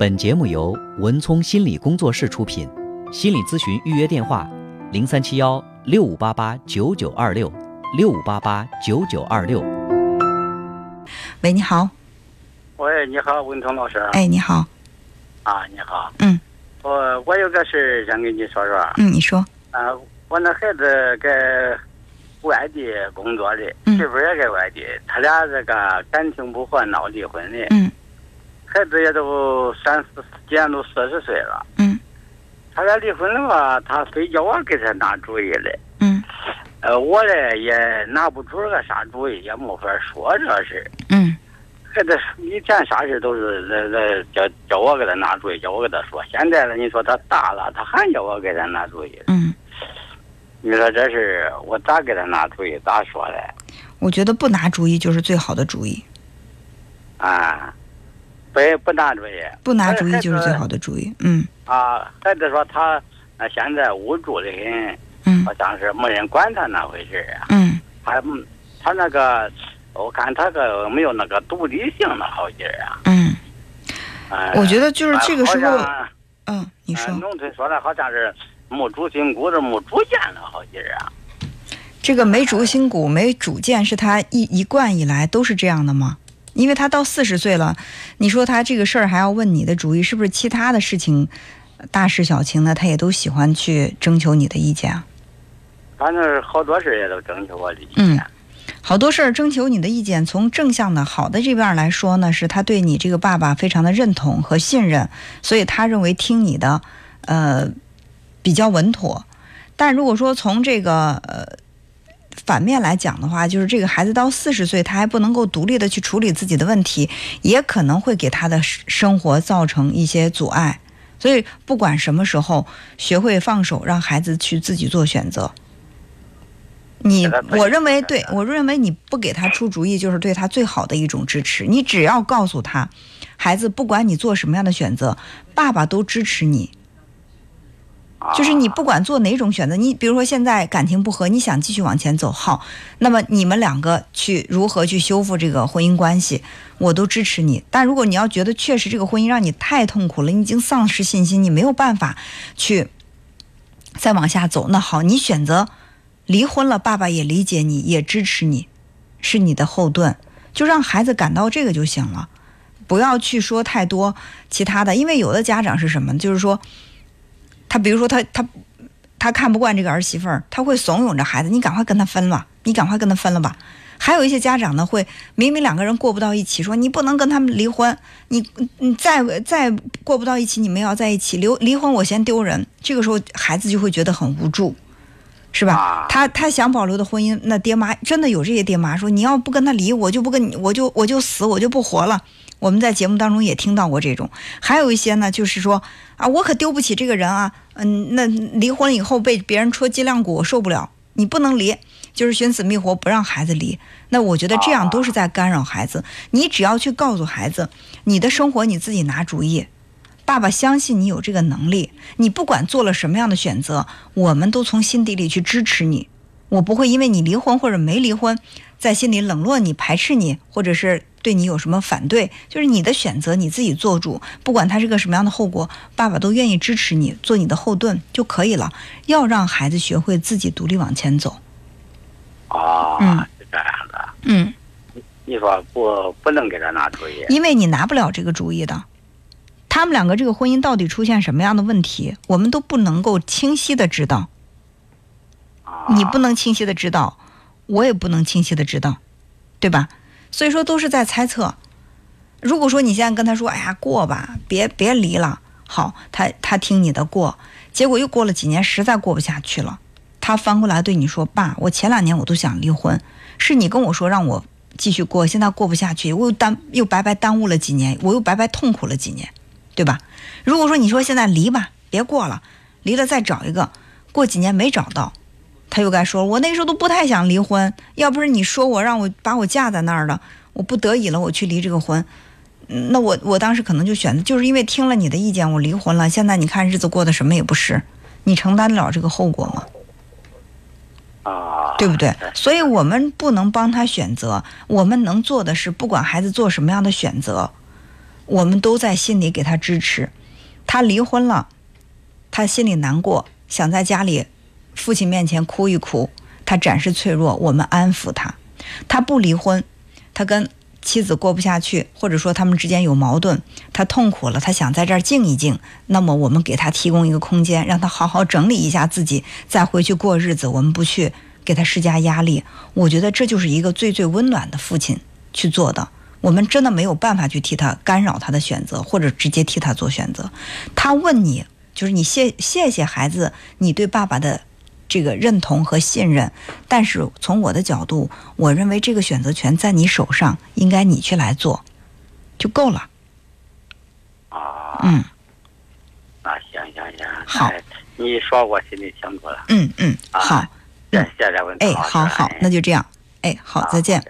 本节目由文聪心理工作室出品，心理咨询预约电话：零三七幺六五八八九九二六六五八八九九二六。喂，你好。喂，你好，文聪老师。哎，你好。啊，你好。嗯。我我有个事想跟你说说。嗯，你说。啊，我那孩子在外地工作的，媳妇也在外地，他俩这个感情不和，闹离婚的。嗯。孩子也都三四，今年都四十岁了。嗯。他俩离婚了吧，他非叫我给他拿主意嘞。嗯。呃，我嘞也拿不出个啥主意，也没法说这事。嗯。孩子以前啥事都是那那叫叫我给他拿主意，叫我给他说。现在呢，你说他大了，他还叫我给他拿主意。嗯。你说这事我咋给他拿主意？咋说嘞？我觉得不拿主意就是最好的主意。啊。不不拿主意，不拿主意就是最好的主意。嗯。啊，孩子说他啊现在无助的很，嗯，好像是没人管他那回事啊。嗯。他他那个，我看他个没有那个独立性的好劲儿啊。嗯。哎。我觉得就是这个时候，嗯，你说。农村说的好像是没主心骨的、没主见的好劲儿啊。这个没主心骨、没主见，是他一一贯以来都是这样的吗？因为他到四十岁了，你说他这个事儿还要问你的主意，是不是其他的事情，大事小情呢？他也都喜欢去征求你的意见啊。反正好多事儿也都征求我的意见。嗯，好多事儿征求你的意见，从正向的好的这边来说呢，是他对你这个爸爸非常的认同和信任，所以他认为听你的，呃，比较稳妥。但如果说从这个呃。反面来讲的话，就是这个孩子到四十岁，他还不能够独立的去处理自己的问题，也可能会给他的生活造成一些阻碍。所以，不管什么时候，学会放手，让孩子去自己做选择。你，我认为，对我认为你不给他出主意，就是对他最好的一种支持。你只要告诉他，孩子，不管你做什么样的选择，爸爸都支持你。就是你不管做哪种选择，你比如说现在感情不和，你想继续往前走，好，那么你们两个去如何去修复这个婚姻关系，我都支持你。但如果你要觉得确实这个婚姻让你太痛苦了，你已经丧失信心，你没有办法去再往下走，那好，你选择离婚了，爸爸也理解你，也支持你，是你的后盾，就让孩子感到这个就行了，不要去说太多其他的，因为有的家长是什么，就是说。他比如说他他他看不惯这个儿媳妇儿，他会怂恿着孩子，你赶快跟他分了，你赶快跟他分了吧。还有一些家长呢，会明明两个人过不到一起，说你不能跟他们离婚，你你再再过不到一起，你们要在一起，离离婚我嫌丢人。这个时候孩子就会觉得很无助，是吧？他他想保留的婚姻，那爹妈真的有这些爹妈说，你要不跟他离，我就不跟你，我就我就死，我就不活了。我们在节目当中也听到过这种，还有一些呢，就是说啊，我可丢不起这个人啊，嗯，那离婚以后被别人戳脊梁骨，我受不了，你不能离，就是寻死觅活不让孩子离。那我觉得这样都是在干扰孩子。你只要去告诉孩子，你的生活你自己拿主意，爸爸相信你有这个能力，你不管做了什么样的选择，我们都从心底里去支持你。我不会因为你离婚或者没离婚，在心里冷落你、排斥你，或者是对你有什么反对。就是你的选择，你自己做主，不管他是个什么样的后果，爸爸都愿意支持你，做你的后盾就可以了。要让孩子学会自己独立往前走。啊，是这样的。嗯，你说不不能给他拿主意，因为你拿不了这个主意的。他们两个这个婚姻到底出现什么样的问题，我们都不能够清晰的知道。你不能清晰的知道，我也不能清晰的知道，对吧？所以说都是在猜测。如果说你现在跟他说：“哎呀，过吧，别别离了。”好，他他听你的过，结果又过了几年，实在过不下去了，他翻过来对你说：“爸，我前两年我都想离婚，是你跟我说让我继续过，现在过不下去，我又耽又白白耽误了几年，我又白白痛苦了几年，对吧？如果说你说现在离吧，别过了，离了再找一个，过几年没找到。”他又该说，我那时候都不太想离婚，要不是你说我让我把我架在那儿了，我不得已了，我去离这个婚，那我我当时可能就选择，就是因为听了你的意见，我离婚了。现在你看日子过得什么也不是，你承担得了这个后果吗？啊，对不对？所以我们不能帮他选择，我们能做的是，不管孩子做什么样的选择，我们都在心里给他支持。他离婚了，他心里难过，想在家里父亲面前哭一哭，他展示脆弱，我们安抚他。他不离婚，他跟妻子过不下去，或者说他们之间有矛盾，他痛苦了，他想在这儿静一静。那么我们给他提供一个空间，让他好好整理一下自己，再回去过日子。我们不去给他施加压力。我觉得这就是一个最最温暖的父亲去做的。我们真的没有办法去替他干扰他的选择，或者直接替他做选择。他问你，就是你谢谢谢孩子，你对爸爸的这个认同和信任。但是从我的角度，我认为这个选择权在你手上，应该你去来做，就够了。啊，嗯，啊行行行，好哎你说我心里清楚了。嗯嗯，啊好，谢谢这位哎，好好，那就这样，哎，好，再见。好